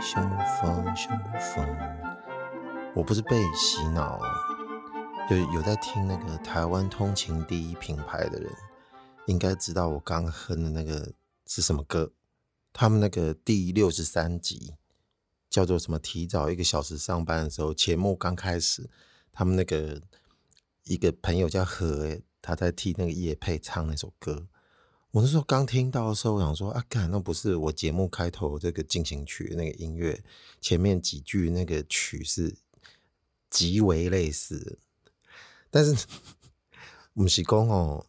小魔方，小魔方，我不是被洗脑，有有在听那个台湾通勤第一品牌的人，应该知道我刚哼的那个是什么歌。他们那个第六十三集叫做什么？提早一个小时上班的时候，节目刚开始，他们那个一个朋友叫何，他在替那个叶配唱那首歌。我那时候刚听到的时候，我想说啊，干，那不是我节目开头这个进行曲那个音乐，前面几句那个曲是极为类似。但是 不是说哦，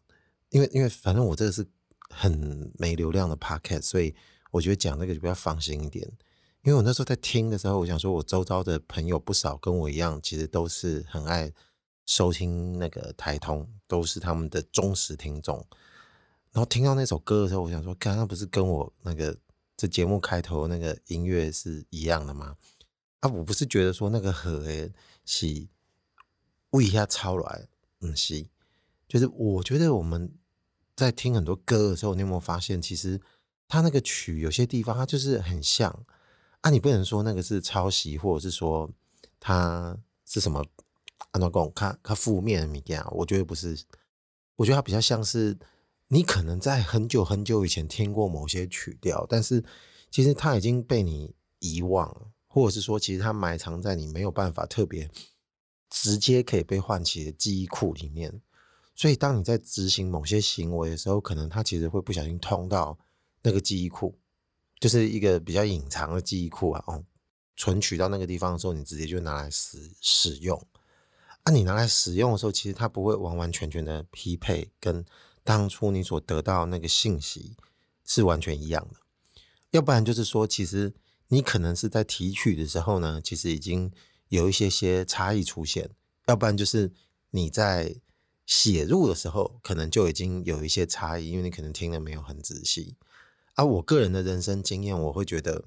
因为因为反正我这个是很没流量的 pocket，所以我觉得讲那个就比较放心一点。因为我那时候在听的时候，我想说我周遭的朋友不少跟我一样，其实都是很爱收听那个台通，都是他们的忠实听众。然后听到那首歌的时候，我想说，刚刚不是跟我那个这节目开头那个音乐是一样的吗？啊，我不是觉得说那个和诶是为一下抄来，嗯，是，就是我觉得我们在听很多歌的时候，你有没有发现，其实它那个曲有些地方它就是很像啊，你不能说那个是抄袭，或者是说它是什么啊？那讲看看负面的物件，我觉得不是，我觉得它比较像是。你可能在很久很久以前听过某些曲调，但是其实它已经被你遗忘了，或者是说，其实它埋藏在你没有办法特别直接可以被唤起的记忆库里面。所以，当你在执行某些行为的时候，可能它其实会不小心通到那个记忆库，就是一个比较隐藏的记忆库啊。哦，存取到那个地方的时候，你直接就拿来使使用。啊，你拿来使用的时候，其实它不会完完全全的匹配跟。当初你所得到那个信息是完全一样的，要不然就是说，其实你可能是在提取的时候呢，其实已经有一些些差异出现；要不然就是你在写入的时候，可能就已经有一些差异，因为你可能听得没有很仔细。而我个人的人生经验，我会觉得，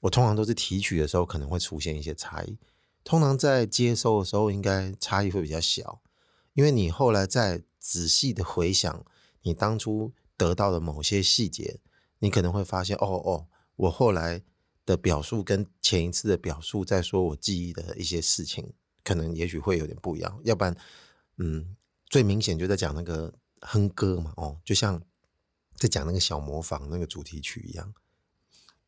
我通常都是提取的时候可能会出现一些差异，通常在接收的时候应该差异会比较小，因为你后来在。仔细的回想你当初得到的某些细节，你可能会发现，哦哦，我后来的表述跟前一次的表述，在说我记忆的一些事情，可能也许会有点不一样。要不然，嗯，最明显就在讲那个哼歌嘛，哦，就像在讲那个小模仿那个主题曲一样。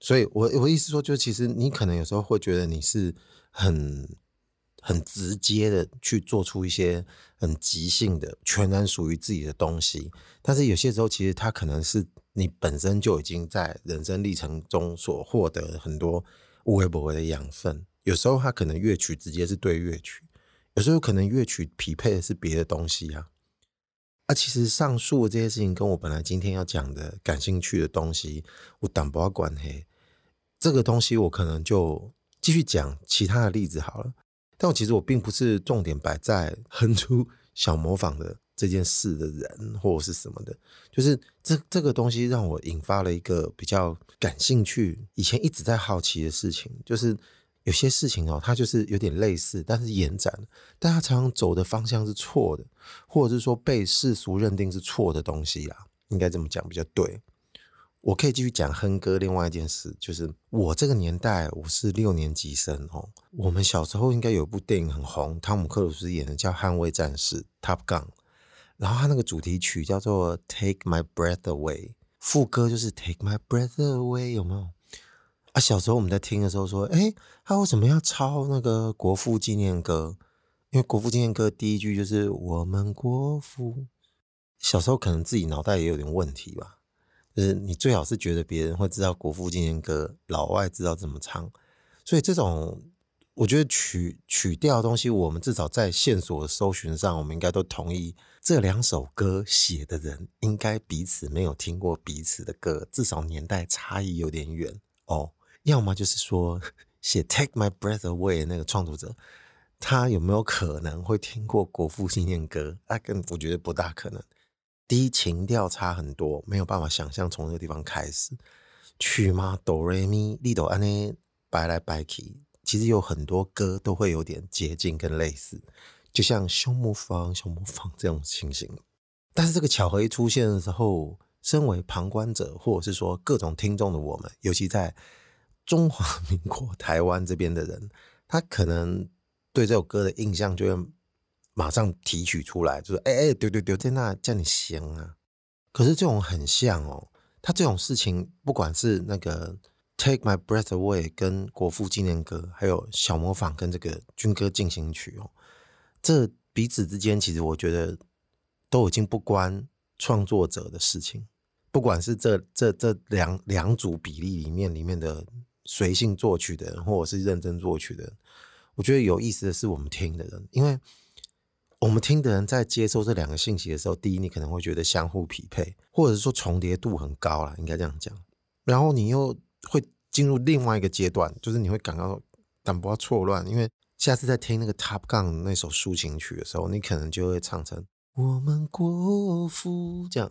所以我我意思说，就其实你可能有时候会觉得你是很。很直接的去做出一些很即兴的、全然属于自己的东西，但是有些时候其实它可能是你本身就已经在人生历程中所获得很多无微不微的养分。有时候它可能乐曲直接是对乐曲，有时候可能乐曲匹配的是别的东西啊。啊，其实上述的这些事情跟我本来今天要讲的感兴趣的东西，我挡不了关系。这个东西我可能就继续讲其他的例子好了。但我其实我并不是重点摆在哼出小模仿的这件事的人或者是什么的，就是这这个东西让我引发了一个比较感兴趣，以前一直在好奇的事情，就是有些事情哦，它就是有点类似，但是延展，但它常常走的方向是错的，或者是说被世俗认定是错的东西啦，应该这么讲比较对。我可以继续讲哼歌。另外一件事就是，我这个年代我是六年级生哦。我们小时候应该有一部电影很红，汤姆克鲁斯演的叫《捍卫战士》（Top Gun）。然后他那个主题曲叫做《Take My Breath Away》，副歌就是 “Take My Breath Away”，有没有？啊，小时候我们在听的时候说：“诶，他为什么要抄那个国父纪念歌？因为国父纪念歌第一句就是‘我们国父’。小时候可能自己脑袋也有点问题吧。”就是你最好是觉得别人会知道国父纪念歌，老外知道怎么唱，所以这种我觉得曲曲调的东西，我们至少在线索搜寻上，我们应该都同意，这两首歌写的人应该彼此没有听过彼此的歌，至少年代差异有点远哦。要么就是说写《Take My Breath Away》那个创作者，他有没有可能会听过国父纪念歌？那更我觉得不大可能。第一，情调差很多，没有办法想象从那个地方开始。曲吗，哆瑞咪，利哆安呢摆来摆去，其实有很多歌都会有点接近跟类似，就像小模仿、小模仿这种情形。但是这个巧合一出现的时候，身为旁观者或者是说各种听众的我们，尤其在中华民国台湾这边的人，他可能对这首歌的印象就会马上提取出来，就是哎哎，丢丢丢，在那叫你行啊。可是这种很像哦，他这种事情，不管是那个。Take My Breath Away 跟国父纪念歌，还有小模仿跟这个军歌进行曲哦，这彼此之间其实我觉得都已经不关创作者的事情，不管是这这这两两组比例里面里面的随性作曲的人，或者是认真作曲的人，我觉得有意思的是我们听的人，因为我们听的人在接收这两个信息的时候，第一你可能会觉得相互匹配，或者是说重叠度很高啦，应该这样讲，然后你又。会进入另外一个阶段，就是你会感到感不到错乱，因为下次在听那个 Top Gun 那首抒情曲的时候，你可能就会唱成“我们国父”这样，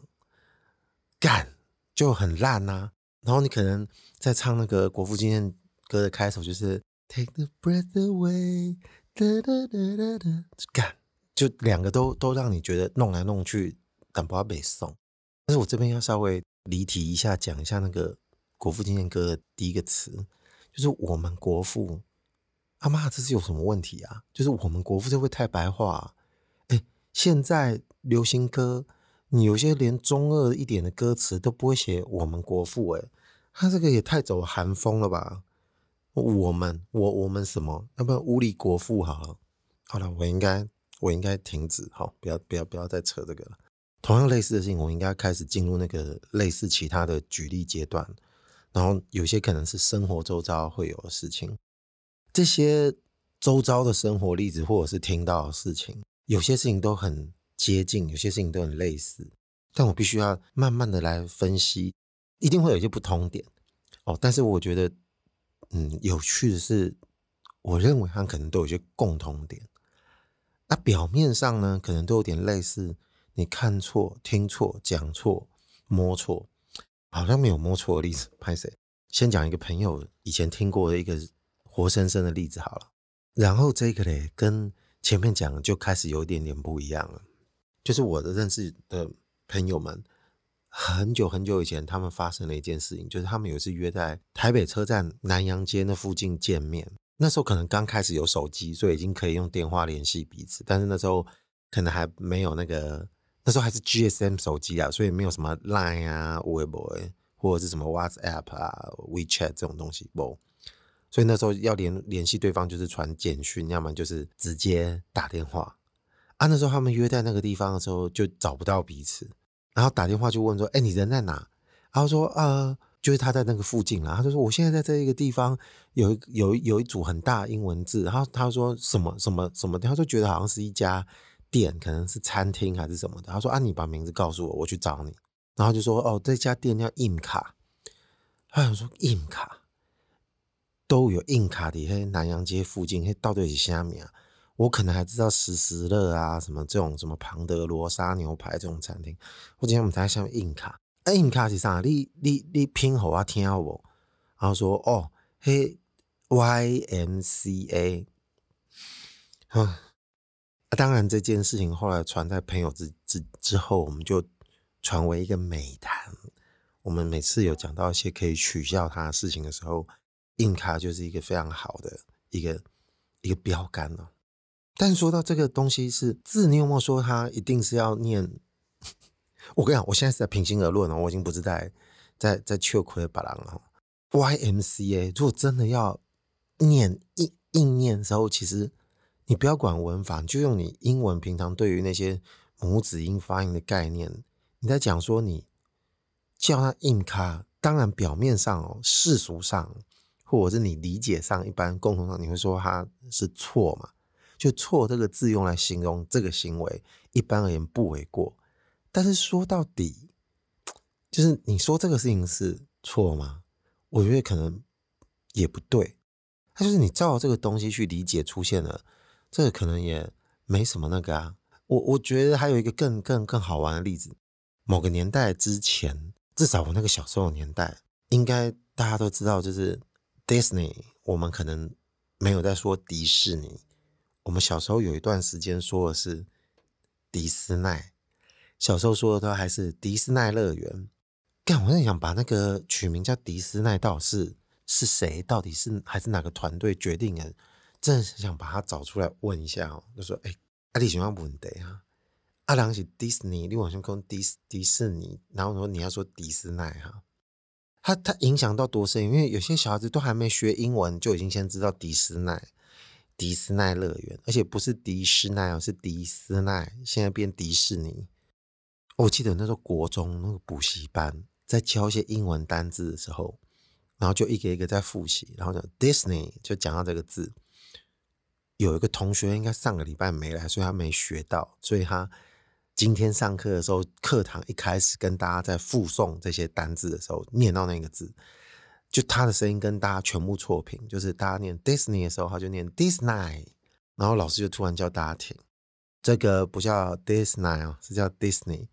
干就很烂呐、然后你可能在唱那个国父纪念歌的开头，就是 “Take the breath away”，哒哒哒哒哒，干就两个都都让你觉得弄来弄去但不要被送。但是我这边要稍微离题一下，讲一下那个。国父纪念歌的第一个词就是“我们国父”，阿妈，这是有什么问题啊？就是“我们国父”就会太白话啊。哎，现在流行歌，你有些连中二一点的歌词都不会写“我们国父”，哎，他这个也太走韩风了吧？我们，我我们什么？要不然无理国父好了。好了，我应该我应该停止，好，不要不要不要再扯这个了。同样类似的事情，我应该开始进入那个类似其他的举例阶段。然后有些可能是生活周遭会有的事情，这些周遭的生活例子或者是听到的事情，有些事情都很接近，有些事情都很类似，但我必须要慢慢的来分析，一定会有一些不同点哦。但是我觉得，嗯，有趣的是，我认为它可能都有一些共同点。那表面上呢，可能都有点类似，你看错、听错、讲错、摸错。好像没有摸错的例子，拍谁？先讲一个朋友以前听过的一个活生生的例子好了。然后这个嘞，跟前面讲的就开始有一点点不一样了。就是我的认识的朋友们，很久很久以前，他们发生了一件事情，就是他们有一次约在台北车站南阳街那附近见面。那时候可能刚开始有手机，所以已经可以用电话联系彼此，但是那时候可能还没有那个。那时候还是 GSM 手机啊，所以没有什么 Line 啊、微博或者是什么 WhatsApp 啊、WeChat 这种东西不，所以那时候要联联系对方就是传简讯，要么就是直接打电话啊。那时候他们约在那个地方的时候就找不到彼此，然后打电话就问说：“哎，你人在哪？”然后说：“呃，就是他在那个附近啦。”他就说：“我现在在这一个地方，有一有有一组很大英文字。”然后他说：“什么什么什么？”他就觉得好像是一家。店可能是餐厅还是什么的，他说啊，你把名字告诉我，我去找你。然后就说哦，这家店叫印卡。他想说印卡都有印卡的，嘿，南阳街附近，嘿，到底是虾米啊？我可能还知道时时乐啊，什么这种什么庞德罗莎牛排这种餐厅。我今天我们才想印卡，哎，印卡是啥？你你你拼好啊，听好不？然后说哦，嘿，Y M C A，啊，当然这件事情后来传在朋友之之之后，我们就传为一个美谈。我们每次有讲到一些可以取笑他的事情的时候，硬卡就是一个非常好的一个一个标杆了。但说到这个东西是字，你有没有说他一定是要念？我跟你讲，我现在是在平心而论哦，我已经不是在在在秋葵巴郎了。YMCA，如果真的要念硬硬念的时候，其实。你不要管文法，就用你英文平常对于那些母子音发音的概念，你在讲说你叫他印卡，当然表面上哦，世俗上或者是你理解上，一般共同上你会说他是错嘛？就错这个字用来形容这个行为，一般而言不为过。但是说到底，就是你说这个事情是错吗？我觉得可能也不对。它就是你照这个东西去理解出现了。这个可能也没什么那个啊，我我觉得还有一个更更更好玩的例子，某个年代之前，至少我那个小时候的年代，应该大家都知道，就是 Disney，我们可能没有在说迪士尼，我们小时候有一段时间说的是迪斯奈，小时候说的都还是迪斯尼乐园。干，我在想把那个取名叫迪斯尼，到底是是谁？到底是还是哪个团队决定的？真的是想把他找出来问一下哦。就说，哎、欸，阿里喜欢问的啊？阿良是迪士尼，你往上讲迪迪士尼，然后说你要说迪斯尼哈，他他影响到多深？因为有些小孩子都还没学英文，就已经先知道迪斯尼。迪斯尼乐园，而且不是迪士尼哦，是迪斯尼，现在变迪士尼。我记得那时候国中那个补习班在教一些英文单字的时候，然后就一个一个在复习，然后就 Disney 就讲到这个字。有一个同学应该上个礼拜没来，所以他没学到，所以他今天上课的时候，课堂一开始跟大家在复诵这些单字的时候，念到那个字。就他的声音跟大家全部错频，就是大家念 Disney 的时候，他就念 Disney，然后老师就突然叫大家停，这个不叫 Disney 啊，是叫 Disney。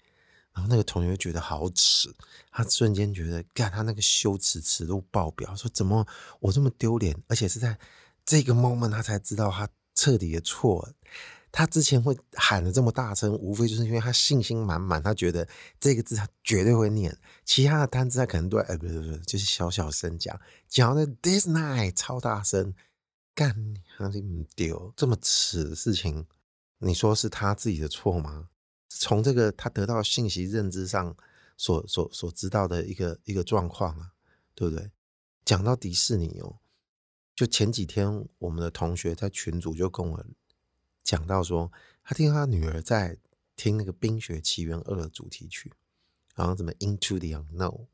然后那个同学觉得好耻，他瞬间觉得，干他那个羞耻耻度爆表，说怎么我这么丢脸，而且是在这个 moment 他才知道他彻底的错。他之前会喊得这么大声，无非就是因为他信心满满，他觉得这个字他绝对会念，其他的单字他可能都哎不不不，就是小小声讲，讲的 this night 超大声，干你还是唔丢这么耻的事情，你说是他自己的错吗？从这个他得到信息认知上所所所知道的一个一个状况啊，对不对？讲到迪士尼哦，就前几天我们的同学在群组就跟我。讲到说，他听他女儿在听那个《冰雪奇缘二》的主题曲，然后怎么 Into the Unknown，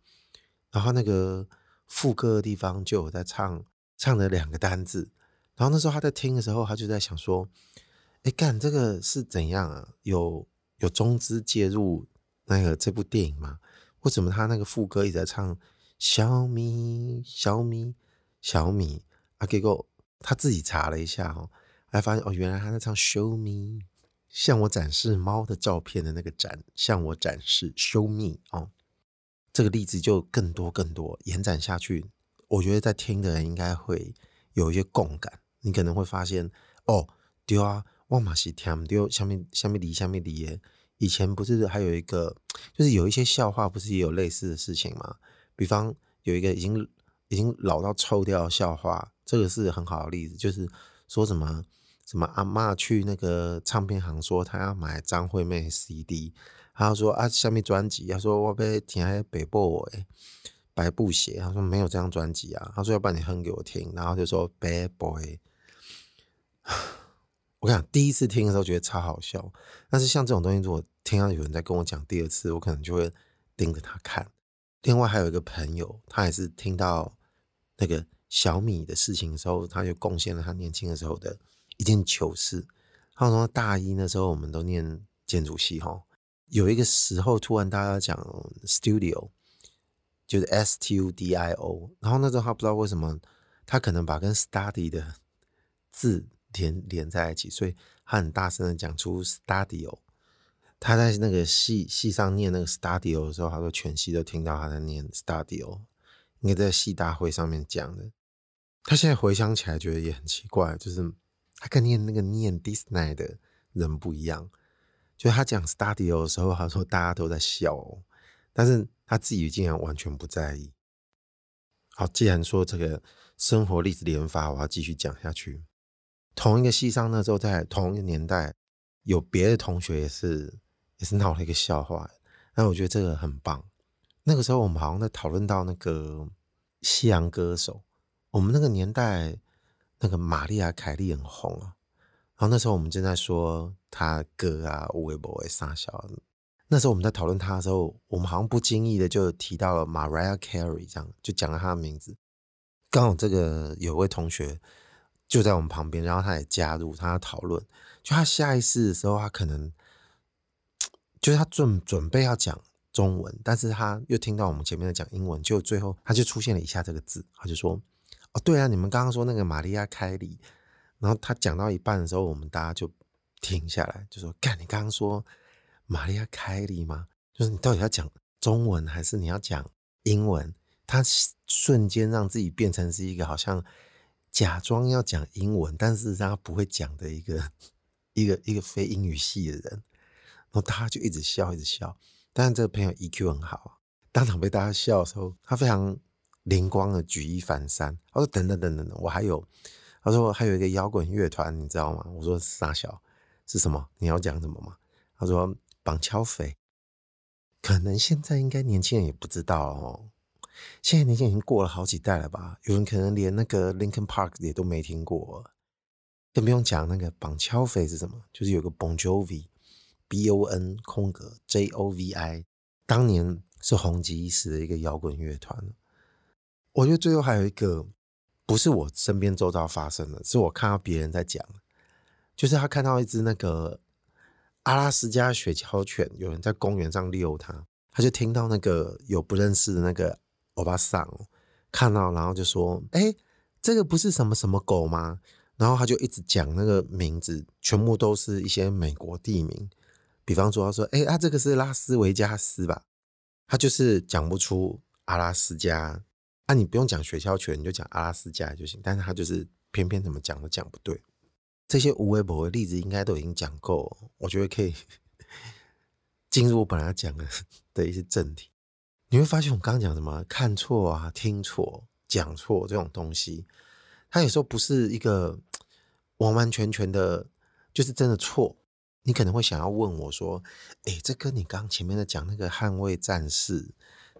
然后那个副歌的地方就有在唱，唱了两个单字。然后那时候他在听的时候，他就在想说：“哎，干这个是怎样啊？有有中资介入那个这部电影吗？为什么他那个副歌一直在唱小米小米小米啊？结果他自己查了一下哦。”还发现哦，原来他在唱 “Show me”，向我展示猫的照片的那个展，向我展示 “Show me” 哦，这个例子就更多更多延展下去。我觉得在听的人应该会有一些共感。你可能会发现哦，对啊，我嘛是听对，下面下面离下面离耶。以前不是还有一个，就是有一些笑话，不是也有类似的事情吗？比方有一个已经已经老到臭掉的笑话，这个是很好的例子，就是说什么。什么阿嬷去那个唱片行说她要买张惠妹 CD，她说啊下面专辑，她说我被听那北部诶白布鞋，她说没有这张专辑啊，她说要不然你哼给我听，然后就说 Bad Boy。我跟你讲，第一次听的时候觉得超好笑，但是像这种东西，如果听到有人在跟我讲第二次，我可能就会盯着他看。另外还有一个朋友，他也是听到那个小米的事情的时候，他就贡献了他年轻的时候的。一件糗事，他说大一那时候我们都念建筑系哈，有一个时候突然大家讲 studio，就是 S T U D I O，然后那时候他不知道为什么，他可能把跟 study 的字连连在一起，所以他很大声的讲出 studio。他在那个戏戏上念那个 studio 的时候，他说全系都听到他在念 studio，应该在戏大会上面讲的。他现在回想起来觉得也很奇怪，就是。他跟念那个念 Disney 的人不一样，就他讲 studio 的时候，他说大家都在笑喔，但是他自己竟然完全不在意。好，既然说这个生活例子连发，我要继续讲下去。同一个系上那时候，在同一个年代，有别的同学也是也是闹了一个笑话，那我觉得这个很棒。那个时候我们好像在讨论到那个西洋歌手，我们那个年代。那个玛丽亚凯莉很红啊，然后那时候我们正在说她歌啊，无微不微撒小。那时候我们在讨论她的时候，我们好像不经意的就提到了 Maria Carey，这样就讲了她的名字。刚好这个有位同学就在我们旁边，然后他也加入他讨论。就他下一次的时候，他可能就是他准准备要讲中文，但是他又听到我们前面在讲英文，就最后他就出现了以下这个字，他就说。哦，对啊，你们刚刚说那个玛丽亚凯莉，然后他讲到一半的时候，我们大家就停下来，就说：“干，你刚刚说玛丽亚凯莉吗？就是你到底要讲中文还是你要讲英文？”他瞬间让自己变成是一个好像假装要讲英文，但是他不会讲的一个 一个一个非英语系的人。然后他就一直笑，一直笑。但是这个朋友 EQ 很好，当场被大家笑的时候，他非常灵光的举一反三。他说：“等等等等等，我还有，他说还有一个摇滚乐团，你知道吗？”我说：“傻小是什么？你要讲什么吗？”他说：“绑敲匪。”可能现在应该年轻人也不知道哦。现在年轻已经过了好几代了吧？有人可能连那个 Linkin Park 也都没听过，更不用讲那个绑敲匪是什么？就是有个 Bon Jovi，B O N 空格 J O V I，当年是红极一时的一个摇滚乐团。我觉得最后还有一个，不是我身边周遭发生的，是我看到别人在讲，就是他看到一只那个阿拉斯加雪橇犬，有人在公园上遛它，他就听到那个有不认识的那个。欧巴桑看到，然后就说：“哎、这个不是什么什么狗吗？”然后他就一直讲那个名字，全部都是一些美国地名。比方说，他说：“哎、欸，啊，这个是拉斯维加斯吧？”他就是讲不出阿拉斯加。啊，你不用讲学校犬，你就讲阿拉斯加就行。但是他就是偏偏怎么讲都讲不对。这些无微博的例子应该都已经讲够，我觉得可以 进入本来讲的 的一些正题。你会发现，我刚刚讲什么看错啊、听错、讲错这种东西，它有时候不是一个 完完全全的，就是真的错。你可能会想要问我说：“诶，这跟你刚前面的讲那个《捍卫战士》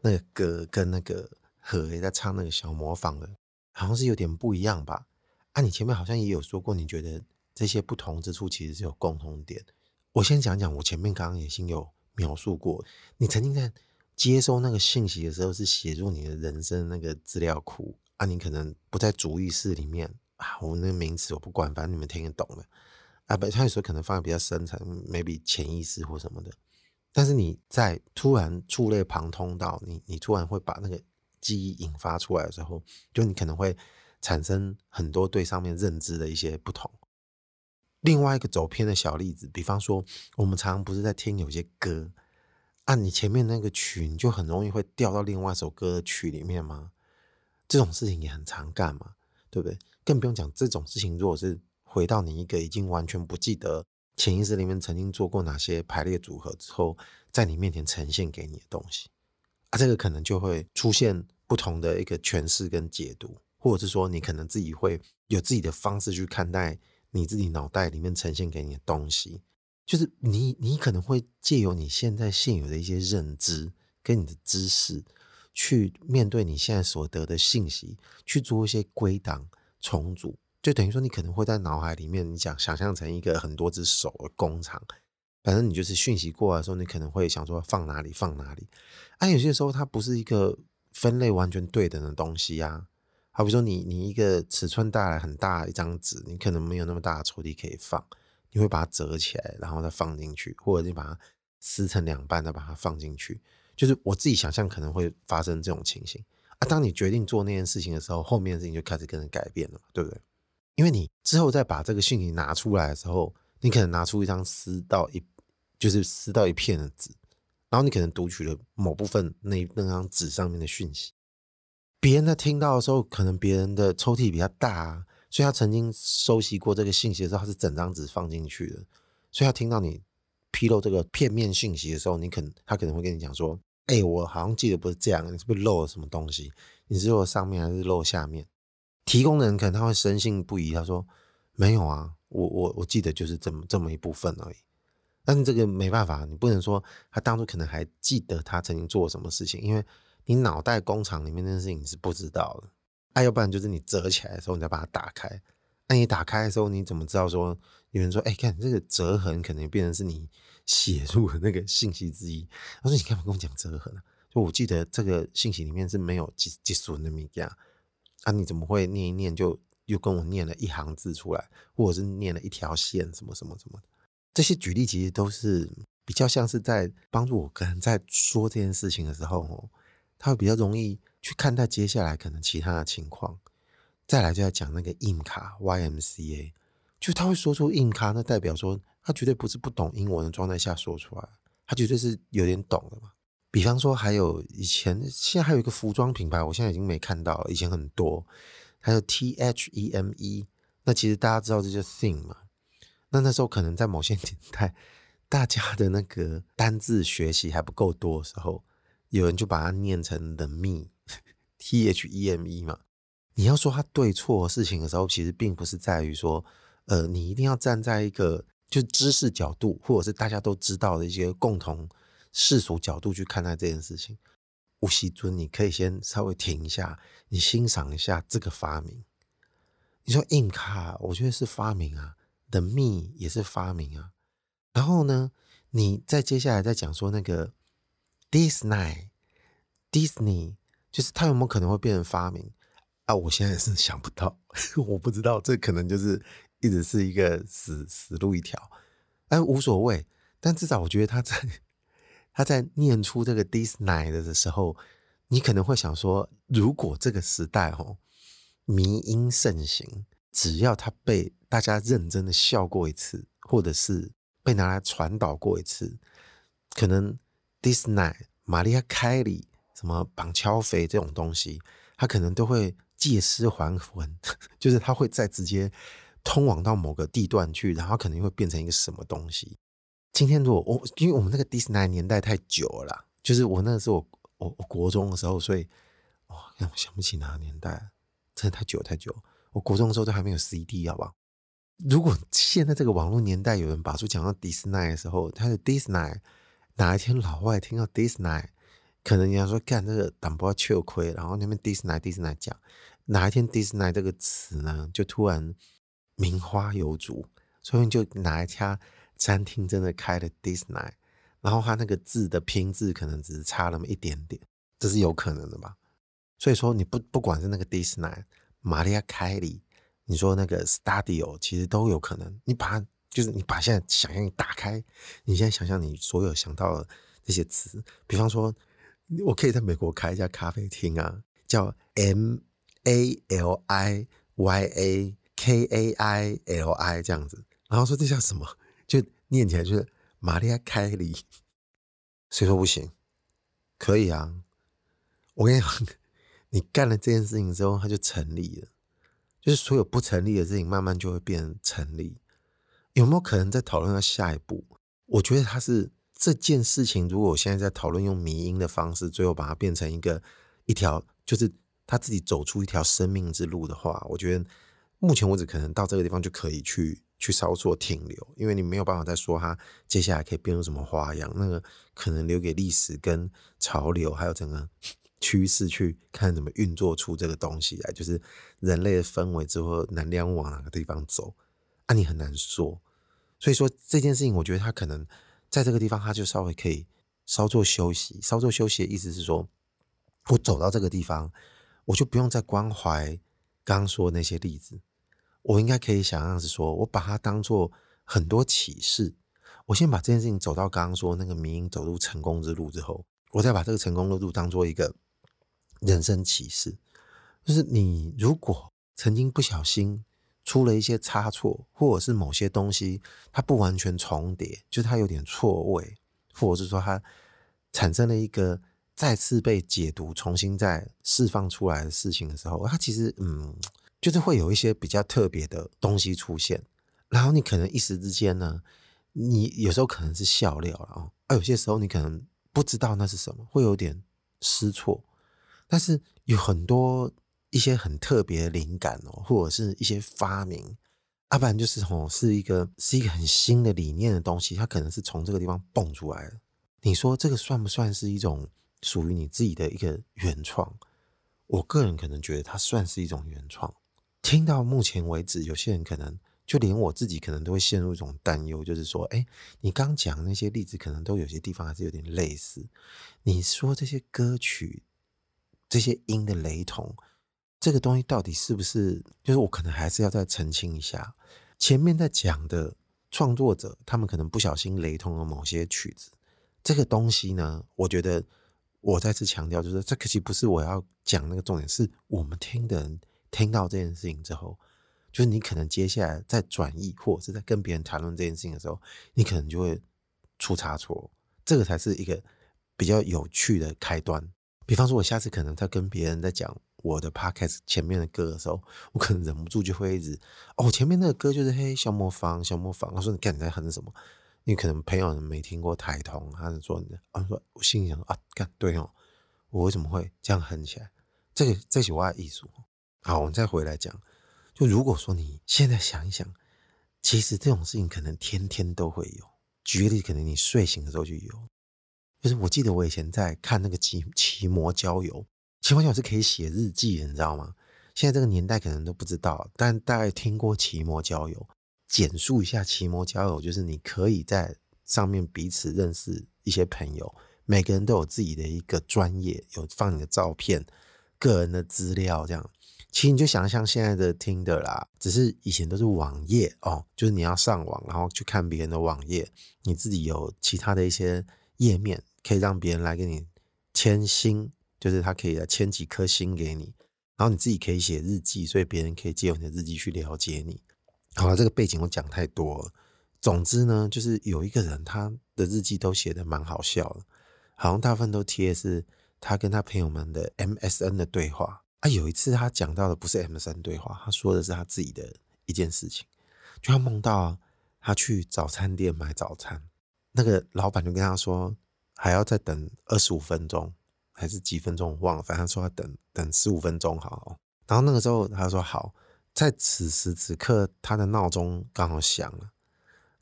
那个歌跟那个何也在唱那个小模仿的，好像是有点不一样吧？”啊，你前面好像也有说过，你觉得这些不同之处其实是有共同点。我先讲讲，我前面刚刚也先有描述过，你曾经在。接收那个信息的时候，是写入你的人生那个资料库啊。你可能不在主意识里面啊，我那个名词我不管，反正你们听得懂的啊。不，他有时候可能放在比较深层，maybe 潜意识或什么的。但是你在突然触类旁通到你，你突然会把那个记忆引发出来的时候，就你可能会产生很多对上面认知的一些不同。另外一个走偏的小例子，比方说，我们常常不是在听有些歌。那、啊、你前面那个曲，你就很容易会掉到另外一首歌的曲里面吗？这种事情也很常干嘛，对不对？更不用讲这种事情，如果是回到你一个已经完全不记得潜意识里面曾经做过哪些排列组合之后，在你面前呈现给你的东西，啊，这个可能就会出现不同的一个诠释跟解读，或者是说你可能自己会有自己的方式去看待你自己脑袋里面呈现给你的东西。就是你，你可能会借由你现在现有的一些认知跟你的知识，去面对你现在所得的信息，去做一些归档重组，就等于说你可能会在脑海里面，你想想象成一个很多只手的工厂，反正你就是讯息过来的时候，你可能会想说放哪里放哪里，啊，有些时候它不是一个分类完全对等的东西啊，好比说你你一个尺寸带来很大一张纸，你可能没有那么大的抽屉可以放。你会把它折起来，然后再放进去，或者你把它撕成两半，再把它放进去。就是我自己想象可能会发生这种情形啊。当你决定做那件事情的时候，后面的事情就开始跟着改变了嘛，对不对？因为你之后再把这个讯息拿出来的时候，你可能拿出一张撕到一，就是撕到一片的纸，然后你可能读取了某部分那那张纸上面的讯息。别人在听到的时候，可能别人的抽屉比较大。所以他曾经收集过这个信息的时候，他是整张纸放进去的。所以他听到你披露这个片面信息的时候，你可能他可能会跟你讲说：“哎、我好像记得不是这样，你是不是漏了什么东西？你是漏上面还是漏下面？”提供的人可能他会深信不疑，他说：“没有啊，我我我记得就是这么这么一部分而已。”但是这个没办法，你不能说他当初可能还记得他曾经做什么事情，因为你脑袋工厂里面那件事情你是不知道的。啊，要不然就是你折起来的时候，你再把它打开。那你打开的时候，你怎么知道说有人说，哎、欸，看这个折痕可能变成是你写入的那个信息之一？他说你干嘛跟我讲折痕呢？就我记得这个信息里面是没有几几损的米价啊，你怎么会念一念就又跟我念了一行字出来，或者是念了一条线什么什么什么？这些举例其实都是比较像是在帮助我可能在说这件事情的时候，哦，他会比较容易。去看待接下来可能其他的情况，再来就要讲那个硬卡 YMCA，就他会说出硬卡，那代表说他绝对不是不懂英文的状态下说出来，他绝对是有点懂的嘛。比方说，还有以前现在还有一个服装品牌，我现在已经没看到了，以前很多，还有 THEME，那其实大家知道这叫 thing 嘛？那那时候可能在某些 年代大家的那个单字学习还不够多的时候，有人就把它念成 the me T H E M E 嘛。你要说他对错事情的时候，其实并不是在于说，呃，你一定要站在一个就知识角度，或者是大家都知道的一些共同世俗角度去看待这件事情。吴锡尊，你可以先稍微停一下，你欣赏一下这个发明。你说印卡，我觉得是发明啊，the me 也是发明啊。然后呢，你再接下来再讲说那个 Disney，Disney 就是它有没有可能会变成发明？啊，我现在是想不到，我不知道，这可能就是一直是一个死死路一条，哎，无所谓。但至少我觉得他在他在念出这个 Disney 的时候，你可能会想说，如果这个时代哦，迷因盛行，只要他被大家认真的笑过一次，或者是被拿来传导过一次，可能 Disney、玛丽亚·凯莉、什么绑敲肥这种东西，他可能都会。借尸还魂，就是它会再直接通往到某个地段去，然后可能会变成一个什么东西。今天如果我因为我们那个 Disney 年代太久了，就是我那个时候我我国中的时候，所以哇，让我想不起哪个年代，真的太久太久。我国中的时候都还没有 CD，好不好？如果现在这个网络年代有人把书讲到 Disney 的时候，他的 Disney 哪一天老外听到 Disney，可能人家说干这个胆不要吃亏，然后那边 Disney Disney 讲。哪一天 Disney 这个词呢，就突然名花有主，所以就哪一家餐厅真的开了 Disney，然后它那个字的拼字可能只是差那么一点点，这是有可能的吧？所以说你不不管是那个 Disney、玛利亚凯莉，你说那个 Studio，其实都有可能。你把它就是你把现在想象你打开，你现在想象你所有想到的这些词，比方说我可以在美国开一家咖啡厅啊，叫 M。A L I Y A K A I L I 这样子，然后说这叫什么？就念起来就是玛丽亚凯莉。谁说不行？可以啊！我跟你讲，你干了这件事情之后，它就成立了。就是所有不成立的事情，慢慢就会变成立。有没有可能再讨论到下一步？我觉得它是这件事情。如果我现在在讨论用迷因的方式，最后把它变成一个一条，就是。他自己走出一条生命之路的话，我觉得目前为止可能到这个地方就可以去去稍作停留，因为你没有办法再说他接下来可以变出什么花样，那个可能留给历史跟潮流还有整个 趋势去看怎么运作出这个东西来，就是人类的氛围之后能量往哪个地方走，啊，你很难说。所以说这件事情，我觉得他可能在这个地方他就稍微可以稍作休息，稍作休息的意思是说，我走到这个地方。我就不用再关怀刚刚说的那些例子，我应该可以想象是说，我把它当做很多启示。我先把这件事情走到刚刚说那个迷营走入成功之路之后，我再把这个成功的路当做一个人生启示。就是你如果曾经不小心出了一些差错，或者是某些东西它不完全重叠，就是它有点错位，或者是说它产生了一个。再次被解读、重新再释放出来的事情的时候，它其实嗯，就是会有一些比较特别的东西出现。然后你可能一时之间呢，你有时候可能是笑料了啊，而有些时候你可能不知道那是什么，会有点失措。但是有很多一些很特别的灵感哦，或者是一些发明，要不然就是哦，是一个是一个很新的理念的东西，它可能是从这个地方蹦出来的。你说这个算不算是一种？属于你自己的一个原创，我个人可能觉得它算是一种原创。听到目前为止，有些人可能就连我自己可能都会陷入一种担忧，就是说，哎，你刚讲那些例子，可能都有些地方还是有点类似。你说这些歌曲、这些音的雷同，这个东西到底是不是？就是我可能还是要再澄清一下。前面在讲的创作者，他们可能不小心雷同了某些曲子，这个东西呢，我觉得。我再次强调，就是这可惜不是我要讲那个重点，是我们听的人听到这件事情之后，就是你可能接下来在转译或者是在跟别人谈论这件事情的时候，你可能就会出差错，这个才是一个比较有趣的开端。比方说，我下次可能在跟别人在讲我的 podcast 前面的歌的时候，我可能忍不住就会一直哦，前面那个歌就是嘿小魔方小魔方，他说你看你在哼什么？你可能朋友没听过台通，他是说，他说我心里想啊，干对哦，我为什么会这样哼起来？这个这是我的艺术。好，我们再回来讲，就如果说你现在想一想，其实这种事情可能天天都会有。举个例，可能你睡醒的时候就有。就是我记得我以前在看那个骑骑摩交友，奇摩交友是可以写日记的，你知道吗？现在这个年代可能都不知道，但大概听过奇摩交友。简述一下奇摩交友，就是你可以在上面彼此认识一些朋友，每个人都有自己的一个专业，有放你的照片、个人的资料这样。其实你就想象现在的听的啦，只是以前都是网页哦，就是你要上网，然后去看别人的网页，你自己有其他的一些页面，可以让别人来给你签新，就是他可以来签几颗星给你，然后你自己可以写日记，所以别人可以借用你的日记去了解你。好了，这个背景我讲太多了。总之呢，就是有一个人，他的日记都写得蛮好笑的，好像大部分都贴是他跟他朋友们的 MSN 的对话。啊，有一次他讲到的不是 MSN 对话，他说的是他自己的一件事情，就他梦到他去早餐店买早餐，那个老板就跟他说还要再等二十五分钟，还是几分钟忘了，反正说要等等十五分钟好。然后那个时候他说好，在此时此刻他的闹钟刚好响了，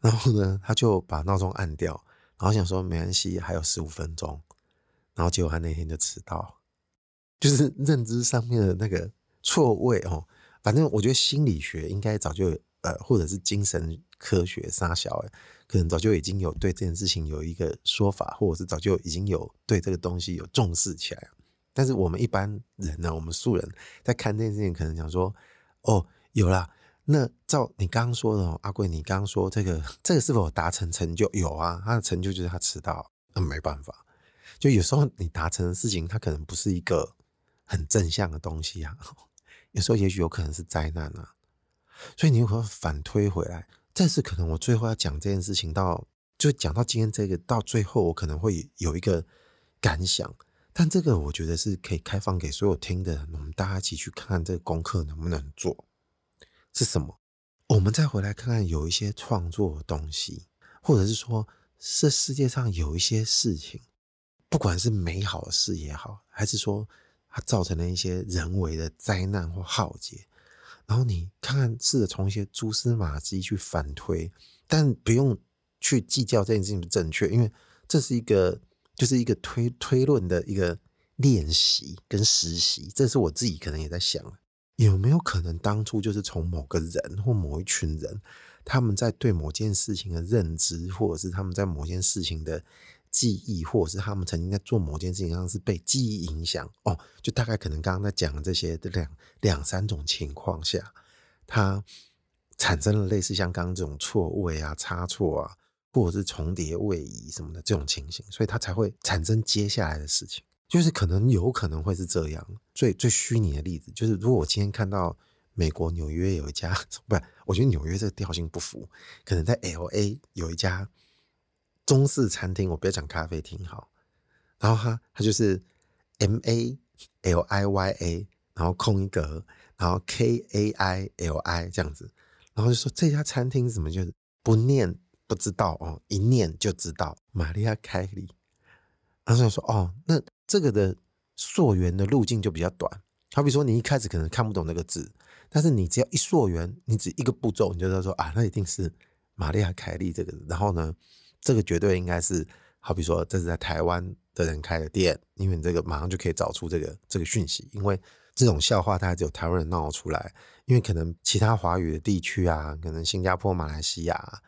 然后呢他就把闹钟按掉，然后想说没关系，还有十五分钟，然后结果他那天就迟到。就是认知上面的那个错位哦，反正我觉得心理学应该早就呃，或者是精神科学沙小，可能早就已经有对这件事情有一个说法，或者是早就已经有对这个东西有重视起来。但是我们一般人呢，我们素人在看这件事情，可能想说哦，有啦。那照你刚刚说的，阿贵，你刚刚说这个这个是否达成成就？有啊，他的成就就是他迟到，那没办法。就有时候你达成的事情，它可能不是一个。很正向的东西啊，有时候也许有可能是灾难啊，所以你会反推回来。这是可能我最后要讲这件事情到，就讲到今天这个到最后，我可能会有一个感想，但这个我觉得是可以开放给所有听的人，我们大家一起去看看这个功课能不能做，是什么？我们再回来看看有一些创作的东西，或者是说这世界上有一些事情，不管是美好的事也好，还是说。它造成了一些人为的灾难或浩劫，然后你看看，试着从一些蛛丝马迹去反推，但不用去计较这件事情的正确，因为这是一个就是一个推推论的一个练习跟实习。这是我自己可能也在想，有没有可能当初就是从某个人或某一群人，他们在对某件事情的认知，或者是他们在某件事情的。记忆，或者是他们曾经在做某件事情上是被记忆影响哦，就大概可能刚刚在讲的这些两两三种情况下，它产生了类似像刚刚这种错位啊、差错啊，或者是重叠位移什么的这种情形，所以它才会产生接下来的事情。就是可能有可能会是这样。最最虚拟的例子就是，如果我今天看到美国纽约有一家，不，我觉得纽约这个调性不符，可能在 LA 有一家。中式餐厅，我不要讲咖啡厅好，然后它它就是 M A L I Y A，然后空一格，然后 K A I L I 这样子，然后就说这家餐厅怎么就不念不知道哦，一念就知道玛丽亚凯莉，然后就说哦，那这个的溯源的路径就比较短，好比说你一开始可能看不懂那个字，但是你只要一溯源，你只一个步骤，你就知道说啊，那一定是玛丽亚凯莉这个，然后呢？这个绝对应该是，好比说这是在台湾的人开的店，因为你这个马上就可以找出这个这个讯息，因为这种笑话它只有台湾人闹出来，因为可能其他华语的地区啊，可能新加坡、马来西亚、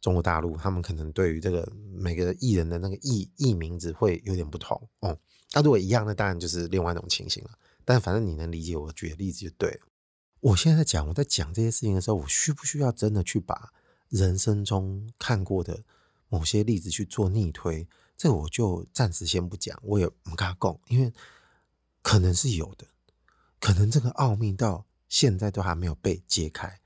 中国大陆，他们可能对于这个每个艺人的那个艺艺名字会有点不同哦。那如果一样，那当然就是另外一种情形了。但反正你能理解我举的例子就对了。我现在在讲，我在讲这些事情的时候，我需不需要真的去把人生中看过的？某些例子去做逆推，这我就暂时先不讲，我也不敢讲，因为可能是有的，可能这个奥秘到现在都还没有被揭开。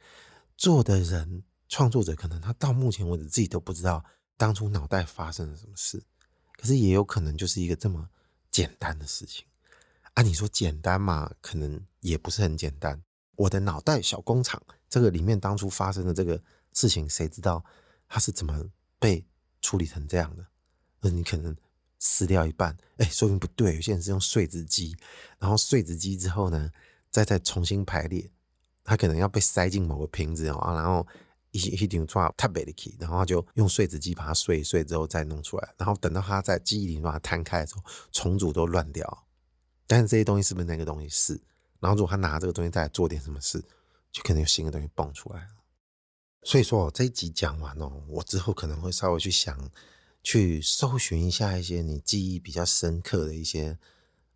做的人，创作者可能他到目前为止自己都不知道当初脑袋发生了什么事，可是也有可能就是一个这么简单的事情。啊，你说简单嘛？可能也不是很简单。我的脑袋小工厂，这个里面当初发生的这个事情，谁知道它是怎么？被处理成这样的，那你可能撕掉一半，哎，说明不对。有些人是用碎纸机，然后碎纸机之后呢，再再重新排列，它可能要被塞进某个瓶子啊，然后一一定抓特别的 key，然后就用碎纸机把它碎一碎之后再弄出来，然后等到它在记忆里把它摊开的时候，重组都乱掉。但是这些东西是不是那个东西是？然后如果他拿这个东西再来做点什么事，就可能有新的东西蹦出来了。所以说，这一集讲完哦，我之后可能会稍微去想，去搜寻一下一些你记忆比较深刻的一些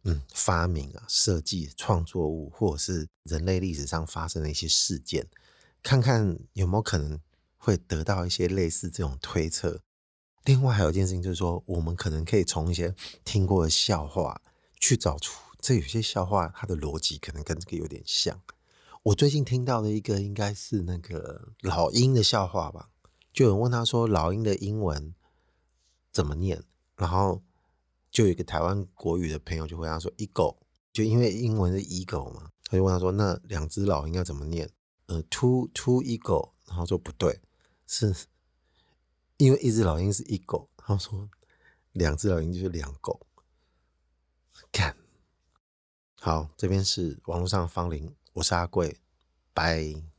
嗯发明啊、设计、创作物，或者是人类历史上发生的一些事件，看看有没有可能会得到一些类似这种推测。另外还有一件事情就是说，我们可能可以从一些听过的笑话去找出。这有些笑话，它的逻辑可能跟这个有点像。我最近听到的一个应该是那个老鹰的笑话吧？就有人问他说：“老鹰的英文怎么念？”然后就有一个台湾国语的朋友就回答说：“eagle。”就因为英文是 eagle 嘛，他就问他说：“那两只老鹰要怎么念？”呃，two two eagle。然后说不对，是因为一只老鹰是 eagle。他说两只老鹰就是两狗。看。好，这边是网络上的芳邻，我是阿贵，拜。